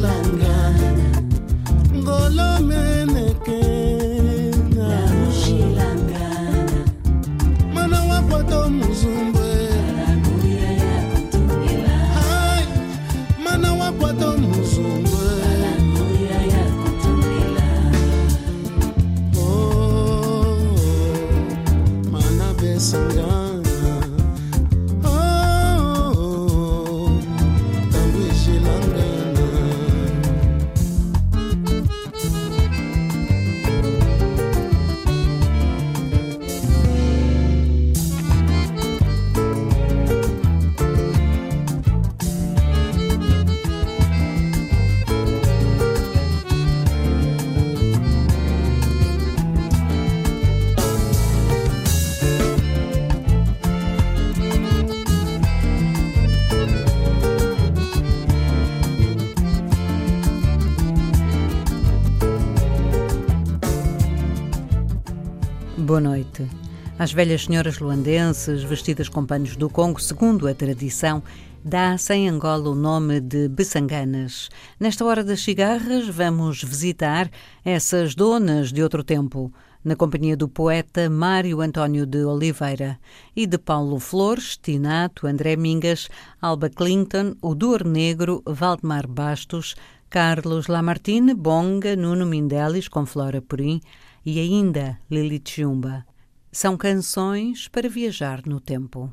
longer. Às velhas senhoras luandenses, vestidas com panos do Congo, segundo a tradição, dá-se em Angola o nome de Bessanganas. Nesta hora das cigarras, vamos visitar essas donas de outro tempo, na companhia do poeta Mário António de Oliveira e de Paulo Flores, Tinato, André Mingas, Alba Clinton, o Dor Negro, Valdemar Bastos, Carlos Lamartine, Bonga, Nuno Mindelis, com Flora Purim e ainda Lili Chumba. São canções para viajar no tempo.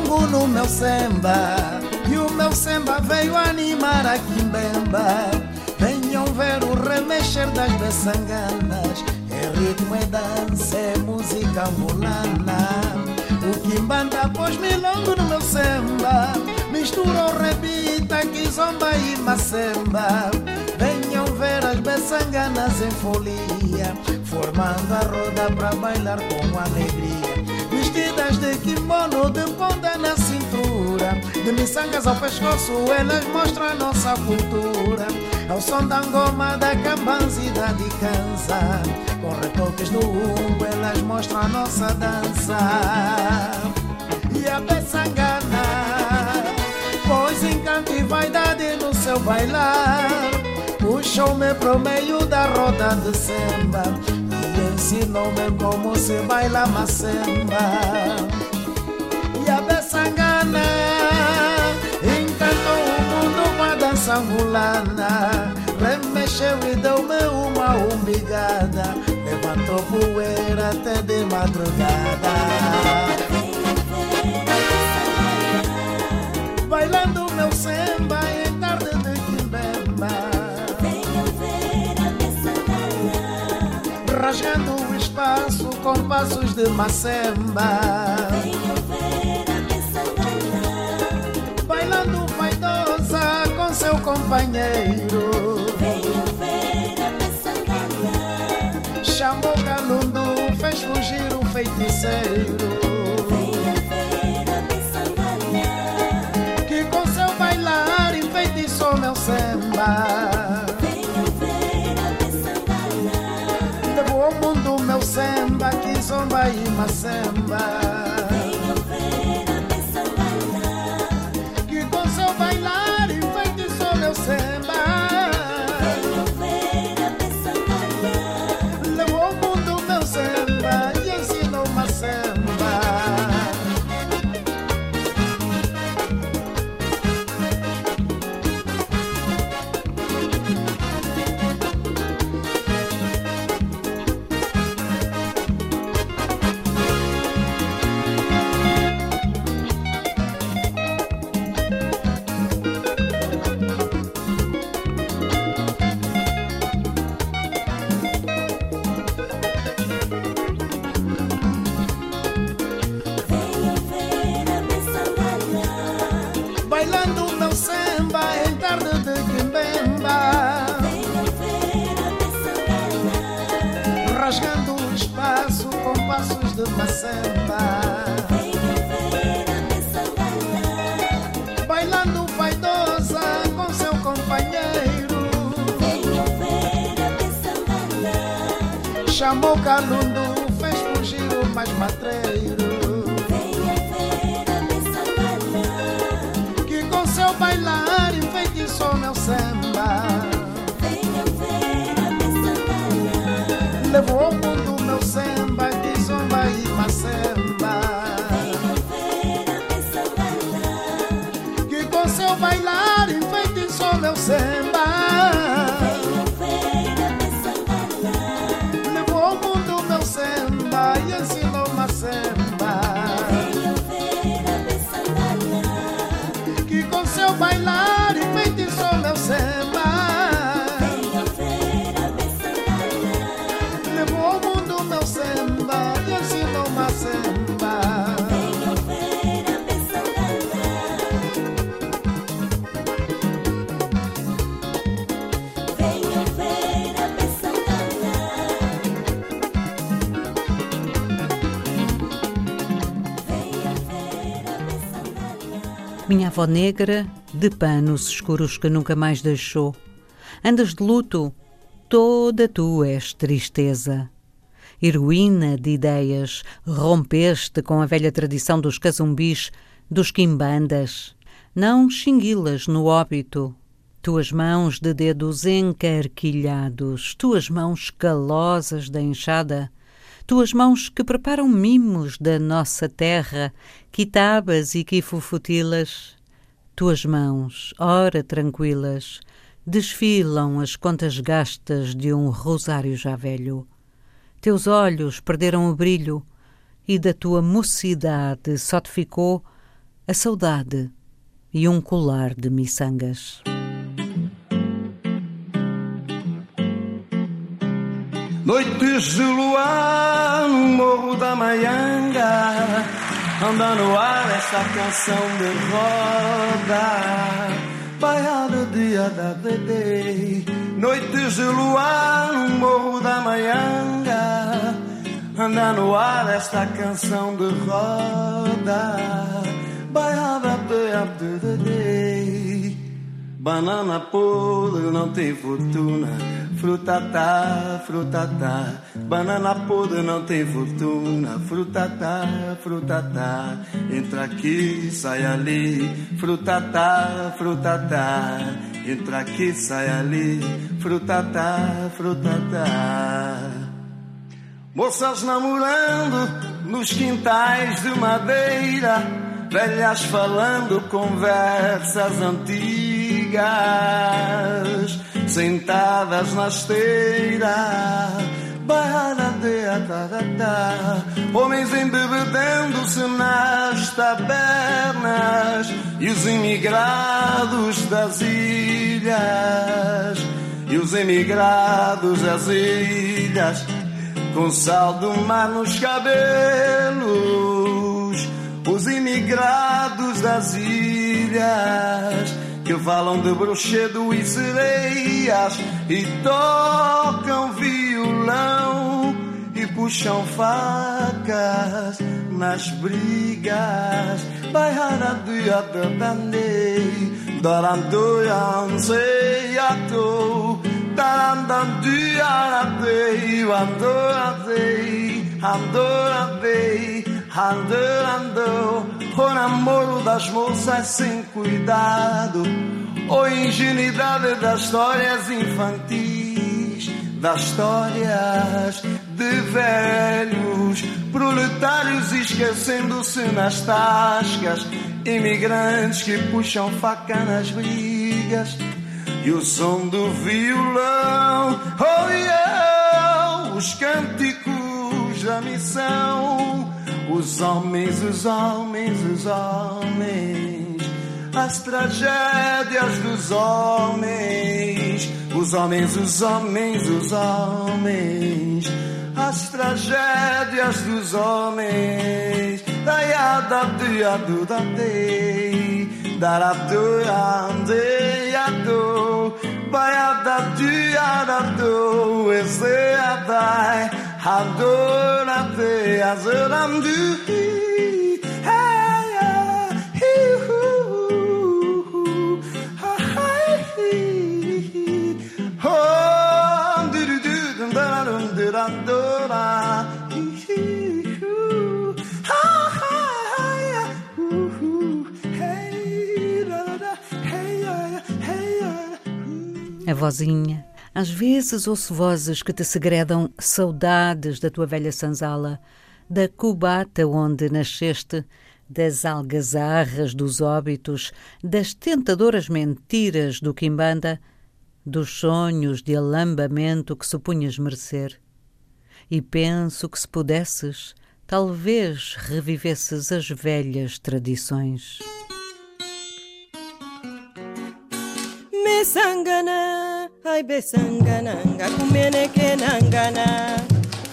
Milongo no meu samba E meu samba veio animar a Quimbemba. Venham ver o remexer das beçanganas. É ritmo, é dança, é música angolana. O Quimbanda pôs milongo no meu samba. Misturou rebita, kizomba e macemba. Venham ver as beçanganas em folia. Formando a roda pra bailar com alegria. De kimono, de ponta na cintura. De miçangas ao pescoço, elas mostram a nossa cultura. Ao som da ngoma, da cambanzida de cansa Com retoques no umbo, elas mostram a nossa dança. E a beçangana Pois encanto e vaidade no seu bailar. Puxou-me pro meio da roda de samba ensinou-me como se baila macemba. E a Bessangana encantou o mundo com a dança angolana Remexeu e deu-me uma umbigada. Levantou poeira até de madrugada rasgando o espaço com passos de macemba. Bailando vaidosa com seu companheiro. Chamou Calundu, fez fugir o feiticeiro. Que com seu bailar enfeitiçou meu samba. Que Chamou Calundu, Minha avó negra, de panos escuros que nunca mais deixou. Andas de luto, toda tu és tristeza. Heroína de ideias, rompeste com a velha tradição dos cazumbis, dos quimbandas. Não xinguilas no óbito. Tuas mãos de dedos encarquilhados, tuas mãos calosas da enxada, tuas mãos que preparam mimos da nossa terra, quitabas e quifufutilas, tuas mãos, ora tranquilas, desfilam as contas gastas de um rosário já velho. Teus olhos perderam o brilho e da tua mocidade só te ficou a saudade e um colar de miçangas. Noites de luar no morro da Maianga, anda no ar esta canção de roda, baiada dia da VD. Noites de luar no morro da Maianga, anda no ar esta canção de roda, Banana podre não tem fortuna Fruta tá, fruta tá, banana podre não tem fortuna. Fruta tá, fruta tá, entra aqui, sai ali. Fruta tá, fruta tá, entra aqui, sai ali. Fruta tá, fruta tá. Moças namorando nos quintais de madeira, velhas falando conversas antigas sentadas na esteira. Homens embebedendo-se nas tabernas e os imigrados das ilhas, e os imigrados das ilhas com sal do mar nos cabelos, os imigrados das ilhas que falam de brochedo e sereias e tocam violão e puxam facas nas brigas. Vai haraduia da bandei, darandoia anseiato, darandanduia aradei, andoradei, andoradei, andorando o namoro das moças sem cuidado, ou ingenuidade das histórias infantis, das histórias de velhos, proletários esquecendo-se nas tascas, imigrantes que puxam faca nas brigas, e o som do violão, oh yeah, os cânticos da missão os homens, os homens, os homens, as tragédias dos homens, os homens, os homens, os homens, as tragédias dos homens. Da ya da dia do da dei, da ra do ande ya do, ba ya da dia da do, esse a dai. Adorate azoramdu A vozinha às vezes ouço vozes que te segredam saudades da tua velha sanzala, da cubata onde nasceste, das algazarras dos óbitos, das tentadoras mentiras do quimbanda, dos sonhos de alambamento que supunhas merecer. E penso que se pudesses, talvez revivesses as velhas tradições. Me sangana Ai besangananga kumeneke nangana.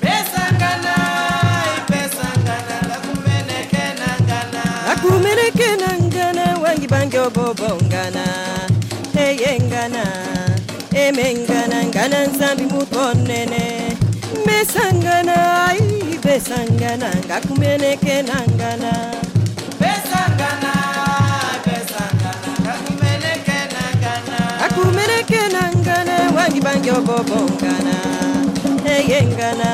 Besangana ai besangana la kumeneke nangana. La kumeneke nangana wangi bangi obobongana Eyengana emengana ngana nsambi mutonene. Besangana ai besangana ngakumeneke nangana. Bangi bangi obobongana. Eyengana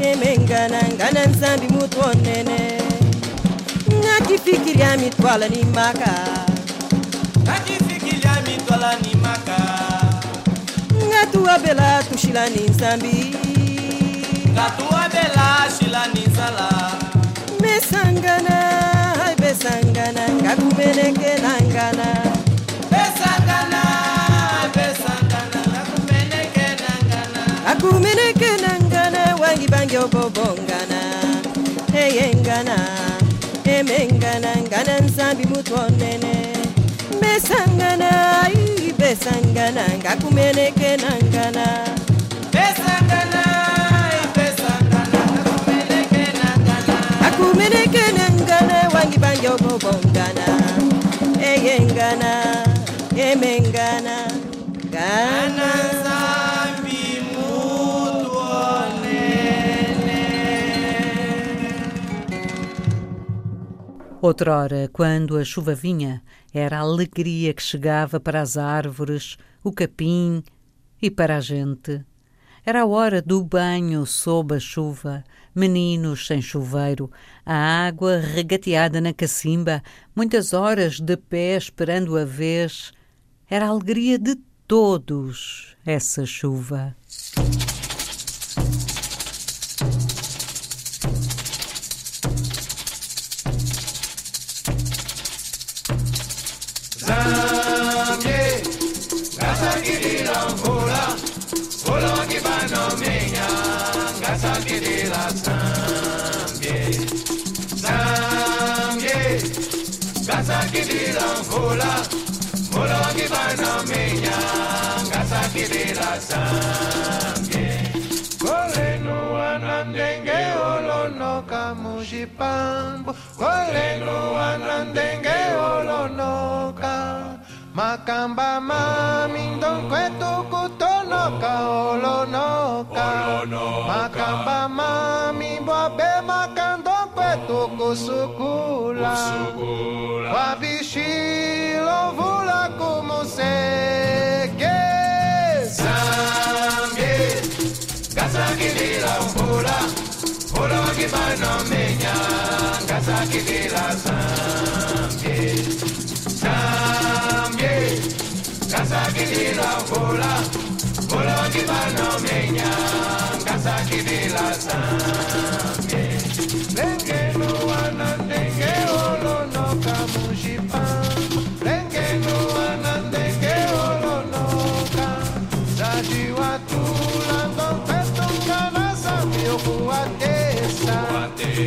emengana ngana. Nzambi mutu onene ngakifikiria mitwala ni maka. Ngakifikiria mitwala ni maka. Ngatuwa bela tushila ni nzambi. Ngatuwa bela shila ni nzala. Mesangana besangana ngakumeneke nangana Aguminekena ngana wangi bangyo bobongana Eyengana Emengana ngana nsambi mutwonene Besangana Besangana ngakumenekena ngana Besangana i besangana Kumenekene ngana wangi bangyo bobongana Eyengana Emengana Ghana Outrora, quando a chuva vinha, era a alegria que chegava para as árvores, o capim e para a gente. Era a hora do banho sob a chuva, meninos sem chuveiro, a água regateada na cacimba, muitas horas de pé esperando a vez. Era a alegria de todos essa chuva. nkola mola wange banomenya ngasakirira sambye koleno wana ndenge olonoka mujipambo koleno wana ndenge olonoka makamba mami mamindo kwetu kutonoka olonoka makamba mami bwabe maka to kusukula kwa vishilo vula kumusege zambye gasakilila mvula mvula wakipanomenya gasakilila zambye zambye gasakilila mvula mvula wakipanomenya gasakilila zambye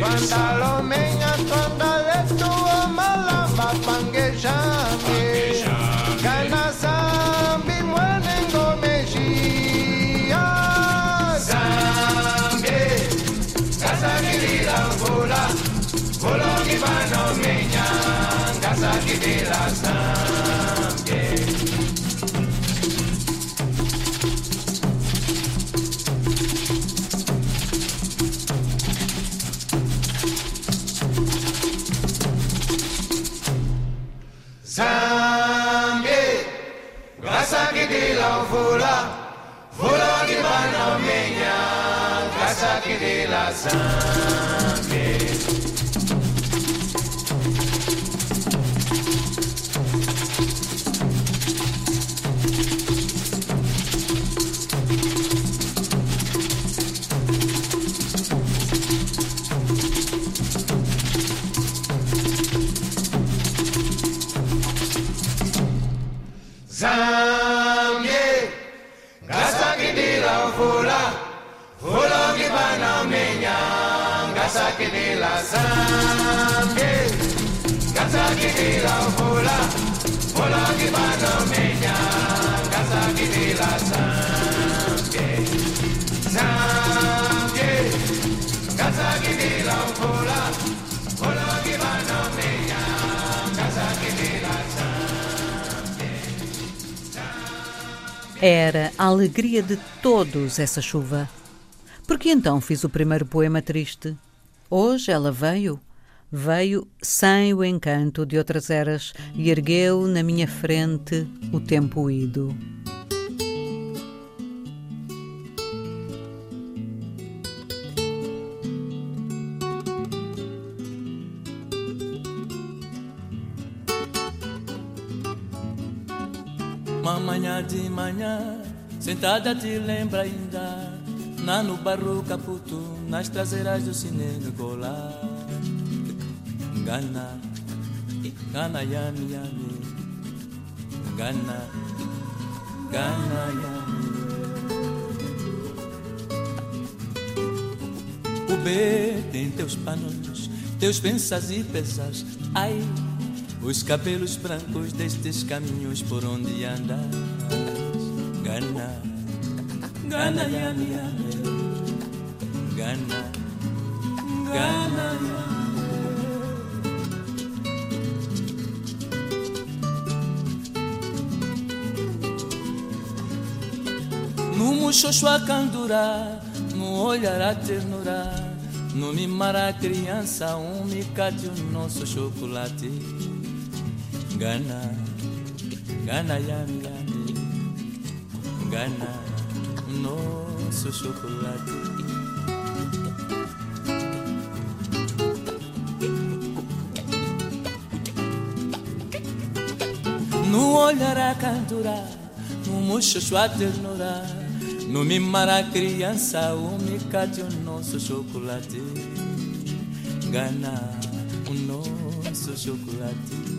Cuando lo me fula, fula que van a minha casa que de la sangre. Era a alegria de todos essa chuva. Por que então fiz o primeiro poema triste? Hoje ela veio, veio sem o encanto de outras eras e ergueu na minha frente o tempo ido. De manhã, sentada te lembra ainda Na no barro caputo, nas traseiras do cinema colar. Gana, Gana yami yami. Gana, Gana yami. O B tem teus panos, teus pensas e pesas Ai, os cabelos brancos destes caminhos por onde andas. Gana, Gana, Yami, Yami. Gana, Gana, Yami. No muxoxo a candura, no olhar a ternura, no mimar a criança, um micate o nosso chocolate. Gana, Gana, yami, Gana, nosso chocolate. No olhar a cantura, no muxoxo a ternura, no mimar a criança, o micate o nosso chocolate. Gana, o nosso chocolate.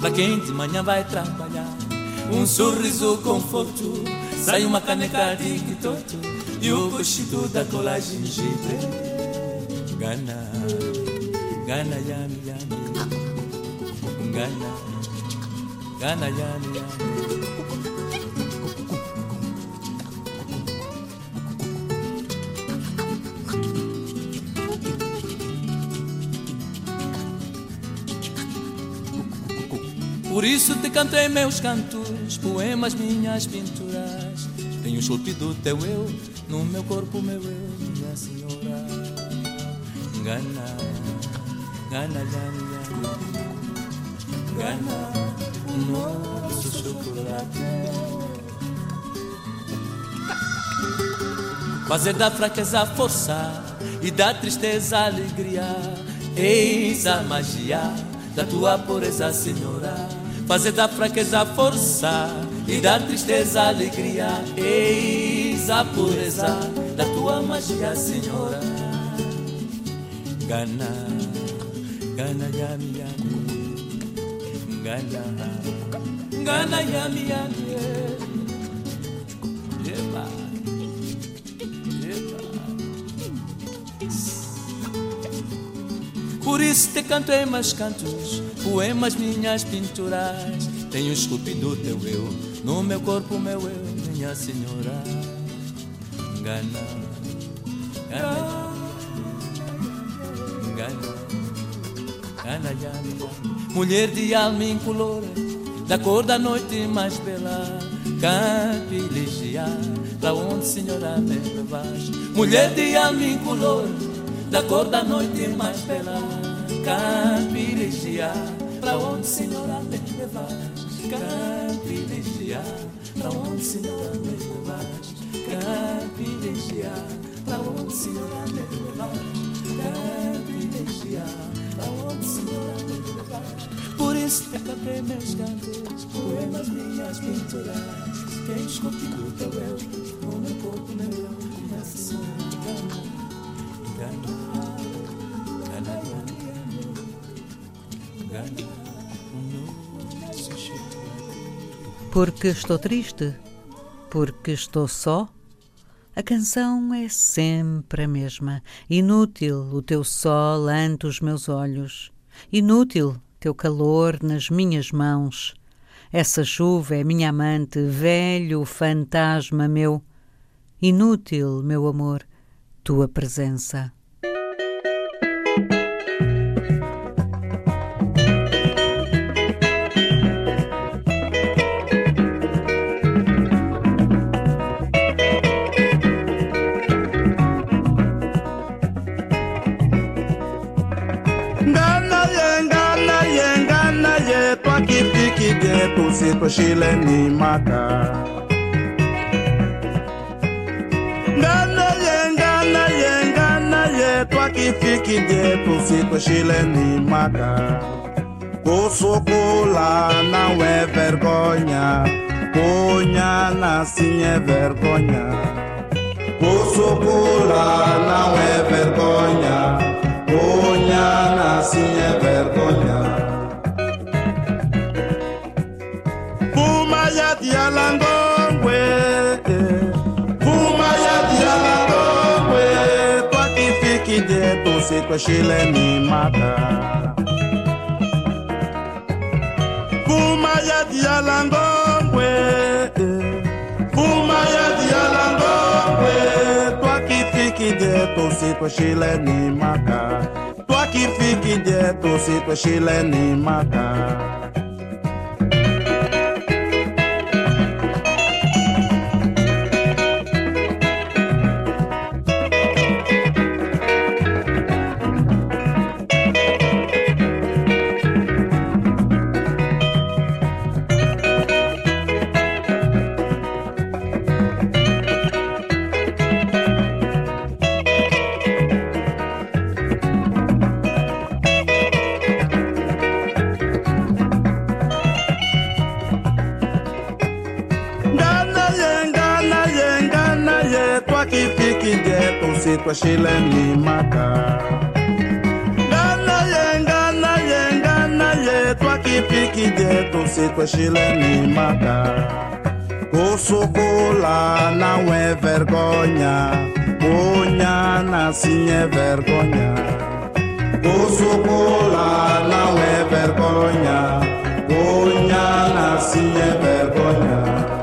Pra quem de manhã vai trabalhar, um sorriso conforto, sai uma caneca de quitoto e o cochito da cola gengibre. Gana, Gana, yami, yami. Gana, Gana, yami, yami. Por isso te cantei meus cantos, poemas, minhas pinturas. Tenho esculpido teu eu, no meu corpo, meu eu, minha senhora. Gana, Gana, yami. Gana, nosso chocolate. Fazer da fraqueza força e da tristeza alegria. Eis a magia da tua pureza, Senhora. Fazer da fraqueza força e da tristeza alegria. Eis a pureza da tua magia, Senhora. Gana, Gana, yami, yami. Gana, Gana, yami, yami. Por isso te cantei meus cantos, poemas, minhas pinturas. Tenho esculpido teu eu, no meu corpo, meu eu, minha senhora. Gana, Gana, Gana, Gana, Gana, Mulher de alma incolor, da cor da noite mais bela. Campiligia, pra onde, senhora, me levas? Mulher de alma incolor, da cor da noite mais bela. Campiligia, pra onde, senhora, me levas? Campiligia, pra onde, senhora, me levas? Campiligia, pra onde, senhora, me levas? Campiligia, pra onde, senhora, me levas? Por isso te cantei meus cantos, poemas, minhas pinturas. Quem esculpiu teu eu, o meu corpo, meu eu. Gana, gana, gana, Porque estou triste? Porque estou só? A canção é sempre a mesma. Inútil o teu sol ante os meus olhos. Inútil teu calor nas minhas mãos. Essa chuva é minha amante, velho fantasma meu. Inútil, meu amor, tua presença. Qui pique bien tout ce que Chile ni maka. Ngana ye, ngana ye, ngana ye, toi qui pique bien tout ce que Chile ni maka. Kosokola não é vergonha, ponha na sim é vergonha. Kosokola não é vergonha, ponha na sim é ya dialangongwe Vuma ya dialangongwe Toi qui fais qui dit ton secret chez les mimata Vuma ya dialangongwe Vuma ya dialangongwe Toi qui fais qui dit ton secret chez les mimata Toi qui fais qui dit ton secret chez les mimata kwa shile ni maka. Ngana ye ngana ye ngana ye twa kipiki je tusi kwa shile ni maka. Kusukula nawe vergonya bunya nasinye vergonya. Kusukula nawe vergonya bunya nasinye vergonya.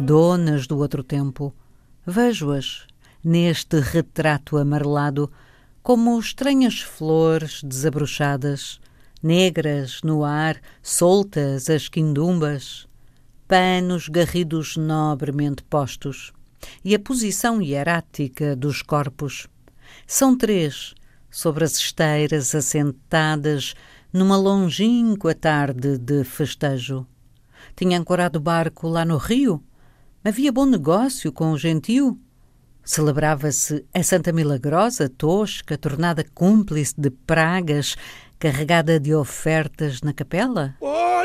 Donas do outro tempo, vejo-as neste retrato amarelado como estranhas flores desabrochadas, negras no ar, soltas as quindumbas, panos garridos nobremente postos, e a posição hierática dos corpos. São três, sobre as esteiras assentadas numa longínqua tarde de festejo. Tinha ancorado o barco lá no rio? Havia bom negócio com o gentio? Celebrava-se a Santa Milagrosa, tosca, tornada cúmplice de pragas, carregada de ofertas na capela? Oh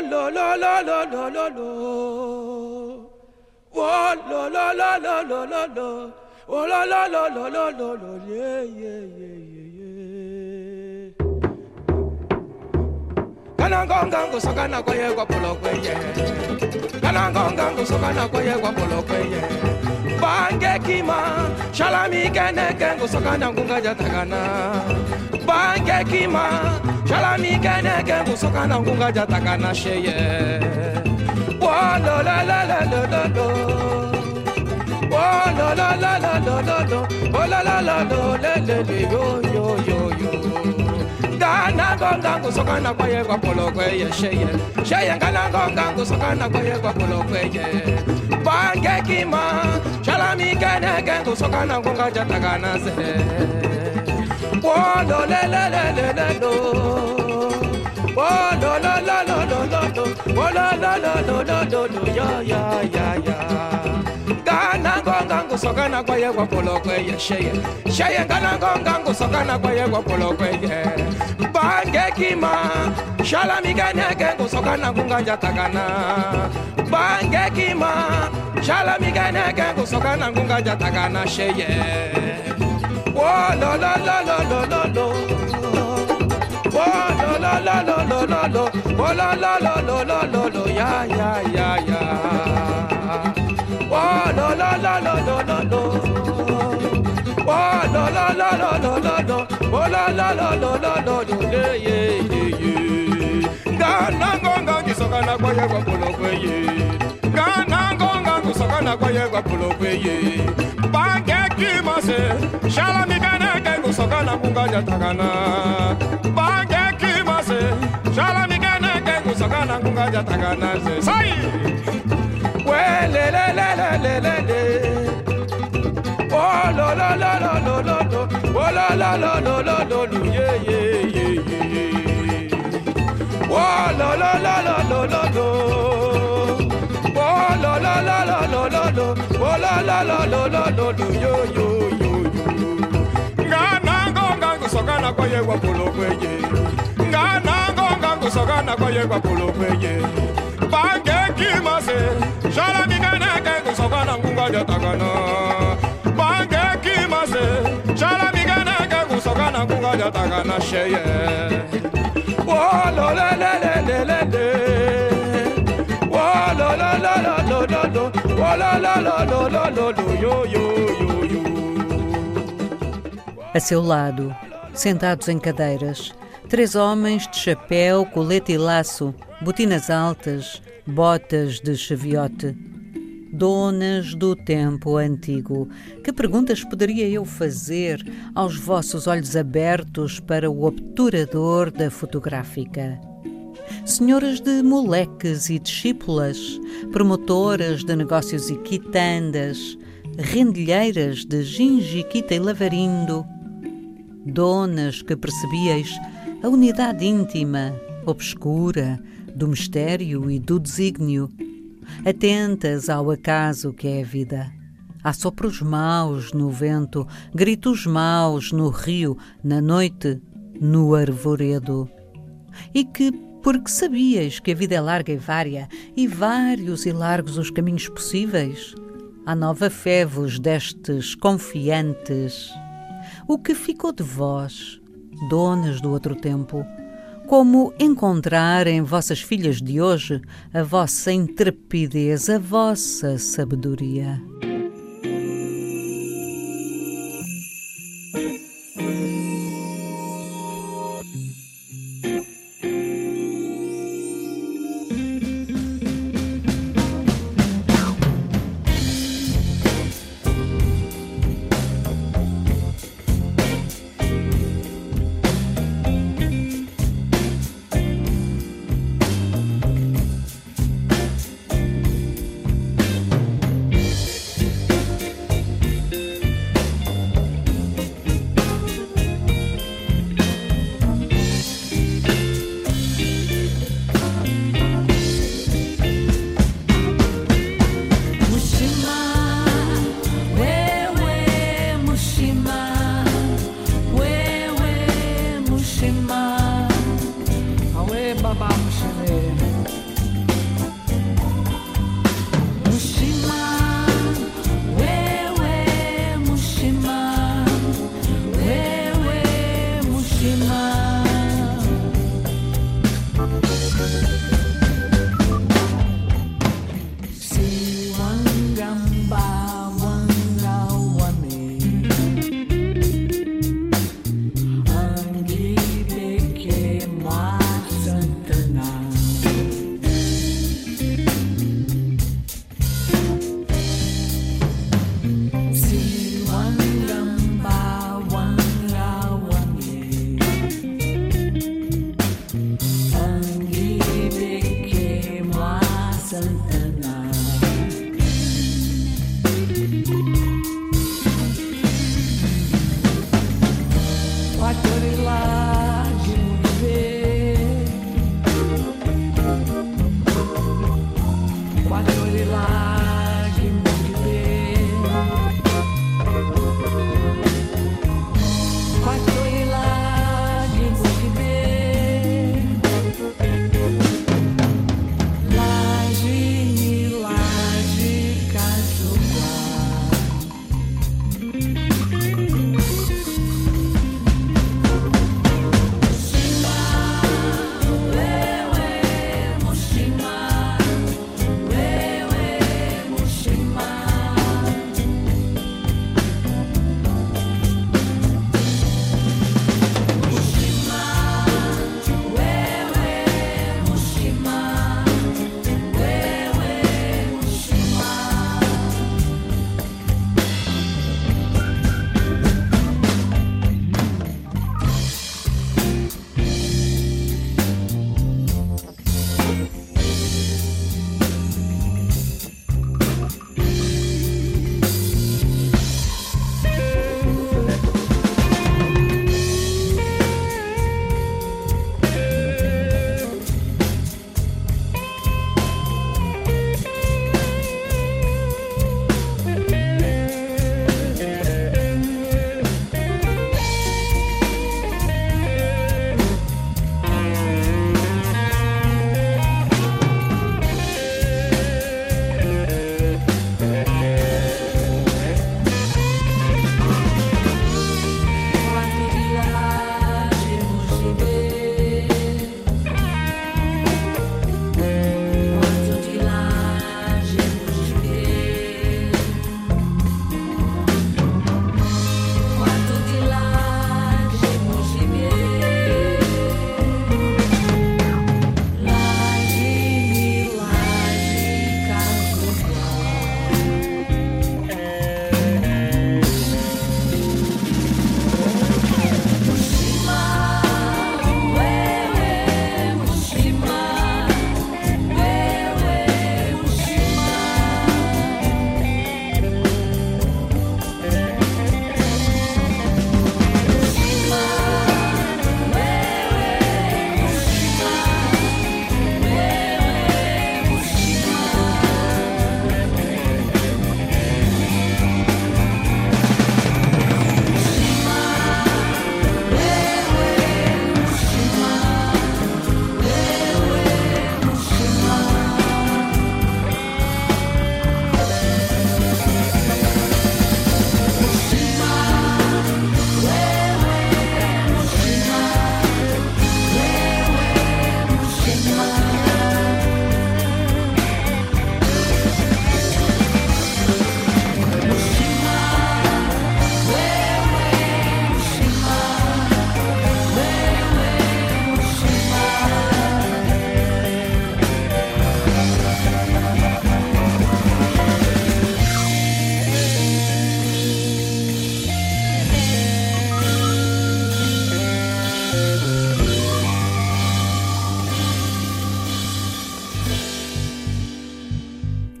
lo lo lo lo lo. Lo lo lo lo. Oh lo lo lo lo lo lo lo. Yeah yeah yeah yeah yeah. Kanangonga ngusokana kwaye kwa polo kwenye. Kanangonga ngusokana kwaye kwa polo kwenye. Bange kima shalami kene kengo sokana ngunga jatakana. Bange kima shalami kene kengo sokana ngunga jatakana sheye. Wa lo la la la la la la. Oh la la la la la la la. Oh la la la la le le yo yo yo yo. Gana gonga ngusokana kwaye kwa kweye sheye. Sheye gana gonga ngusokana kwaye kwa kweye. Bange kima shalami kene kengo sokana ngonga jatakana se. Oh le le le le le lo. Oh lo lo lo lo lo lo lo. Oh lo lo lo lo lo lo lo ya ya ya ya. Gana gonga ngusokana kwaye kwa polo kweye sheye. Sheye gana gonga ngusokana kwaye kwa polo kweye. Bange kima shalami kene kengo sokana ngonga jatakana. Bange kima shalami kene kengo sokana ngonga jatakana sheye. Oh lo lo lo lo lo lo lo. Oh lo lo lo lo lo lo lo. Oh lo lo lo lo lo lo lo ya ya ya ya. Oh lo lo lo lo lo lo lo. Oh lo lo lo lo lo lo lo. Oh lo lo lo lo lo lo lo yeah yeah yeah yeah. Ngana ngonga ngisokana kwaye kwa polo kweye. Ngana ngonga ngisokana kwaye kwa polo kweye. Bange kimase shala migane ke ngusokana kunga jatakana. jata kana se. Sayi. Wẹ́lẹ́lẹ́lẹ́lẹ́lẹ́lẹ́. Ololololololo. Ololololololo. Yeyeyeyeye. Ololololololo. Ololololololo. Ololololololo. Yoyoyoyo. Nganango ngango sogana kwa yewa polo kweye. Ngana ngonga kusokana kwa ye kwa polo kweye. bange kimase shala migana kengu sokana ngunga jatakana bange kimase shala migana kengu sokana ngunga jatakana sheye wolo le le le le le le wolo la la la lo lo lo wolo la la lo lo lo lo yo yo yo yo A seu lado, sentados em cadeiras, três homens de chapéu, colete e laço, botinas altas, botas de cheviote. Donas do tempo antigo, que perguntas poderia eu fazer aos vossos olhos abertos para o obturador da fotográfica? Senhoras de moleques e discípulas, promotoras de negócios e quitandas, rendilheiras de gingiquita e lavarindo, donas que percebieis a unidade íntima, obscura, do mistério e do desígnio, atentas ao acaso que é a vida. Há sopros maus no vento, gritos maus no rio, na noite, no arvoredo. E que, porque sabias que a vida é larga e vária, e vários e largos os caminhos possíveis, à nova fé vos destes confiantes o que ficou de vós, donas do outro tempo? Como encontrar em vossas filhas de hoje a vossa intrepidez, a vossa sabedoria?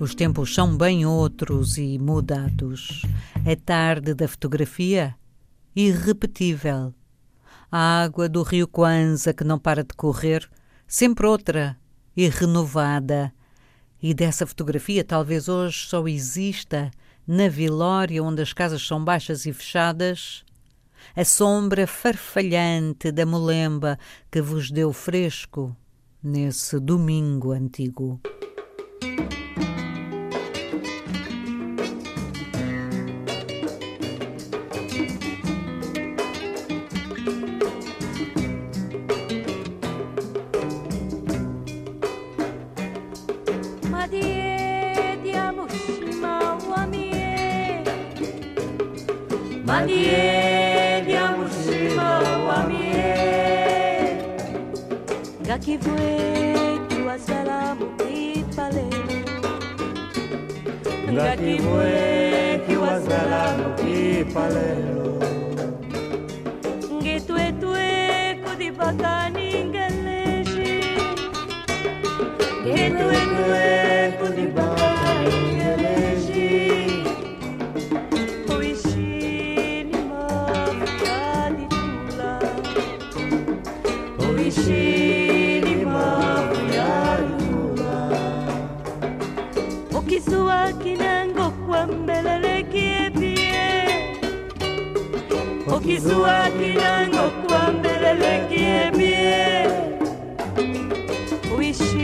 Os tempos são bem outros e mudados. A tarde da fotografia, irrepetível. A água do rio Kwanza que não para de correr, sempre outra e renovada. E dessa fotografia talvez hoje só exista, na Vilória, onde as casas são baixas e fechadas, a sombra farfalhante da molemba que vos deu fresco nesse domingo antigo. Laki mweki wazalalo kipalelo Ngitwetwe kudibakani ngeleshi. Ngitwetwe kudibakani ukisuwa kinango kwa mbelelekie pie kinango kwa mbelelekie pie uishi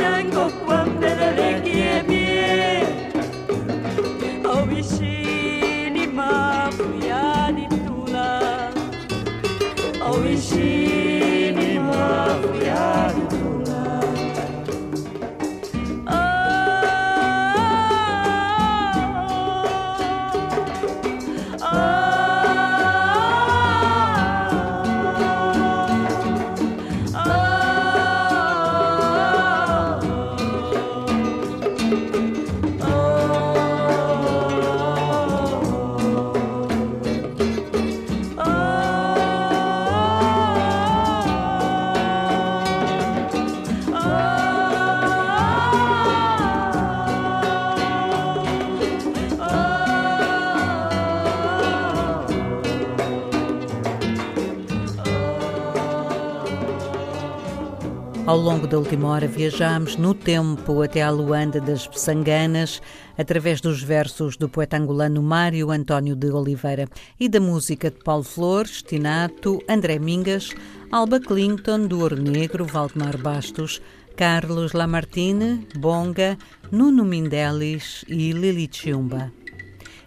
da última hora viajamos no tempo até à Luanda das Pessanganas, através dos versos do poeta angolano Mário António de Oliveira e da música de Paulo Flores, Tinato, André Mingas, Alba Clinton, do Ouro Negro, Valdemar Bastos, Carlos Lamartine, Bonga, Nuno Mindelis e Lili Chiumba.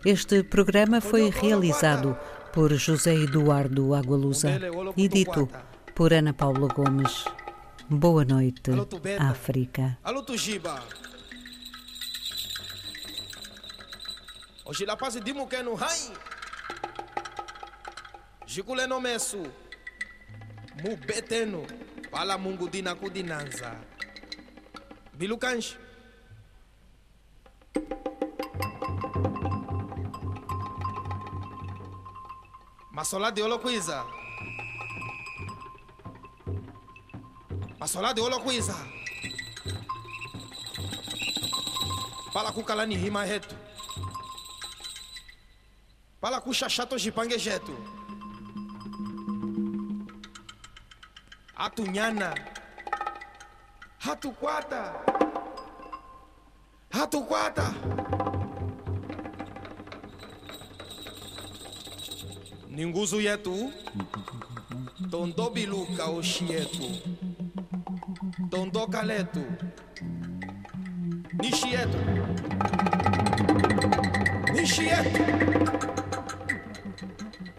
Este programa foi realizado por José Eduardo Agualusa e dito por Ana Paula Gomes. Boa noite. África. Hoje la paz de Mukeno, hai. Jikule no mesu. Mubeteno. Pala mungu dina kudinanza. Bilukanshi. Masola de Olokwiza. Masola de Olokwiza. Pala kukalani hima hetu. Pala kushashato jipange jetu. Atunyana. Hatukwata. Hatukwata. Ni nguzu yetu. Tondo biluka oshi yetu. Tondo kaletu. Nishi yetu.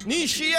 Nishi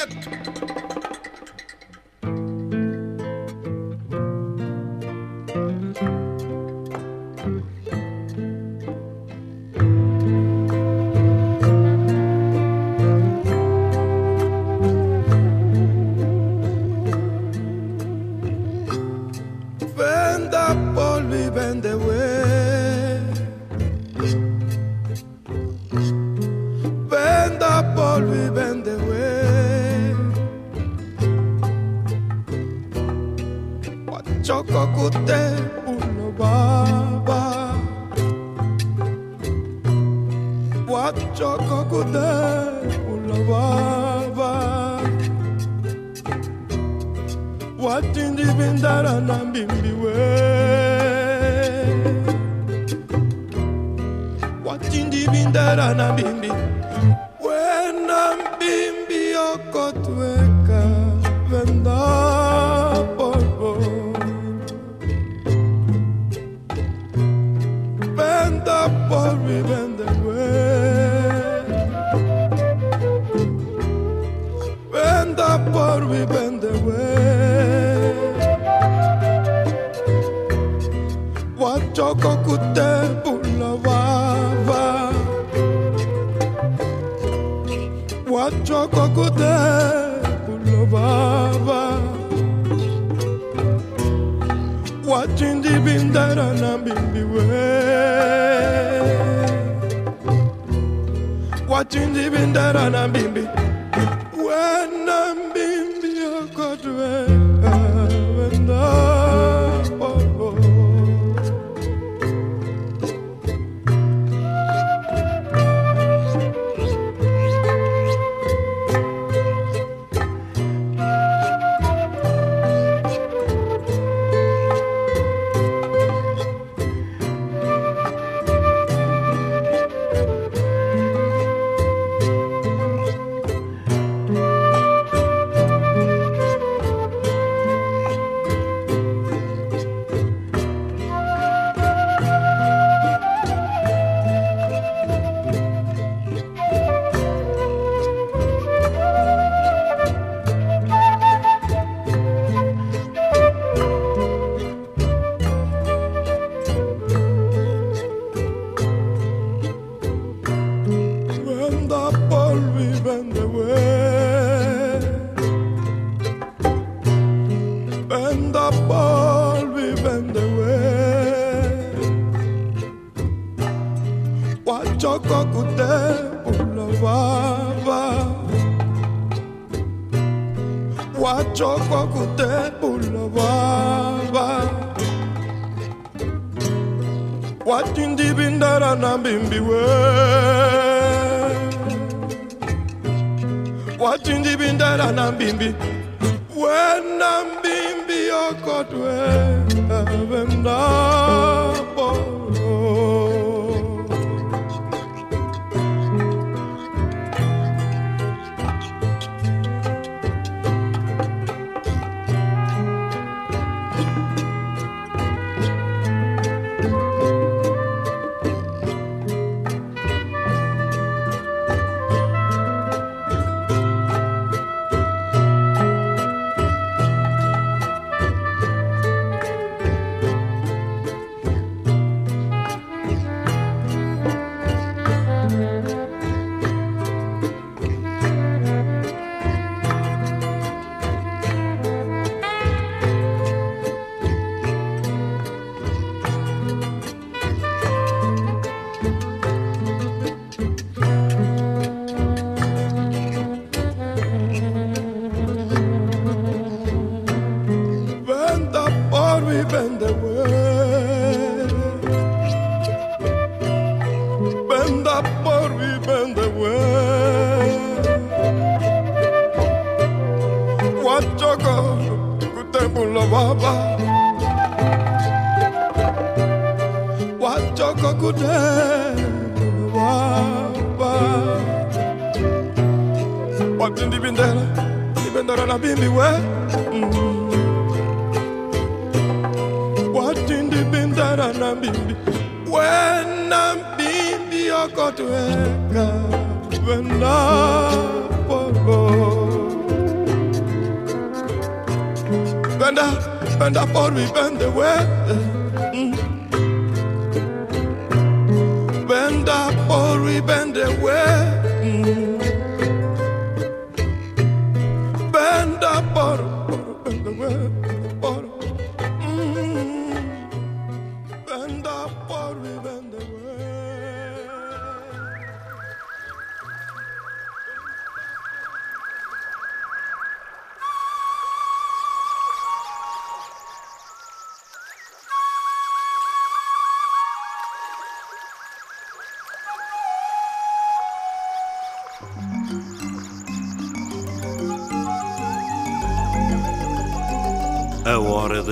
watching the bin that I'm not being beware. Watching the bin that I'm not being beware. Watindi bindara na bimbi we. Watindi bindara na bimbi. Wena mbimbi okotwe venda Lord, I been beware. Mm. What in the bin that I When I'm being I got to help When I Bend up, when I, or we bend the way. Bend up, we bend the way.